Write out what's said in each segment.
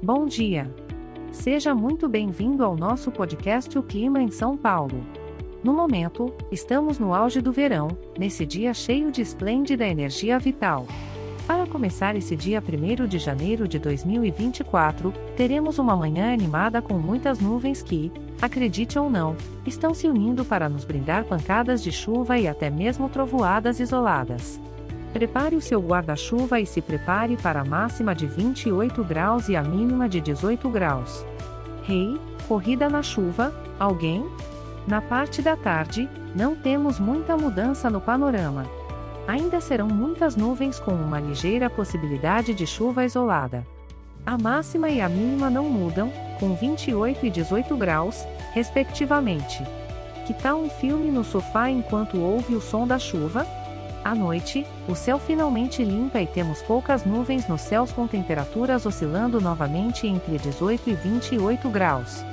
Bom dia. Seja muito bem-vindo ao nosso podcast O Clima em São Paulo. No momento, estamos no auge do verão, nesse dia cheio de esplêndida energia vital. Para começar esse dia 1 de janeiro de 2024, teremos uma manhã animada com muitas nuvens que, acredite ou não, estão se unindo para nos brindar pancadas de chuva e até mesmo trovoadas isoladas. Prepare o seu guarda-chuva e se prepare para a máxima de 28 graus e a mínima de 18 graus. Hey, corrida na chuva, alguém? Na parte da tarde, não temos muita mudança no panorama ainda serão muitas nuvens com uma ligeira possibilidade de chuva isolada. A máxima e a mínima não mudam, com 28 e 18 graus, respectivamente. Que tal um filme no sofá enquanto ouve o som da chuva? À noite, o céu finalmente limpa e temos poucas nuvens nos céus com temperaturas oscilando novamente entre 18 e 28 graus.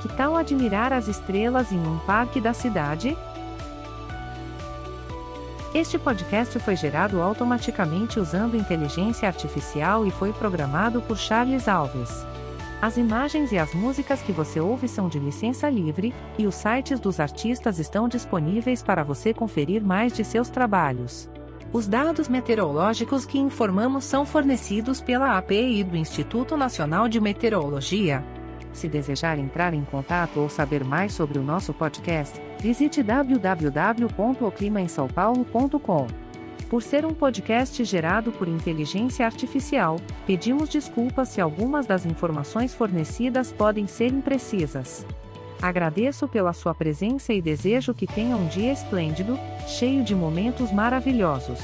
Que tal admirar as estrelas em um parque da cidade? Este podcast foi gerado automaticamente usando inteligência artificial e foi programado por Charles Alves. As imagens e as músicas que você ouve são de licença livre, e os sites dos artistas estão disponíveis para você conferir mais de seus trabalhos. Os dados meteorológicos que informamos são fornecidos pela API do Instituto Nacional de Meteorologia, se desejar entrar em contato ou saber mais sobre o nosso podcast, visite www.oclimaemsaopaulo.com. Por ser um podcast gerado por inteligência artificial, pedimos desculpas se algumas das informações fornecidas podem ser imprecisas. Agradeço pela sua presença e desejo que tenha um dia esplêndido, cheio de momentos maravilhosos.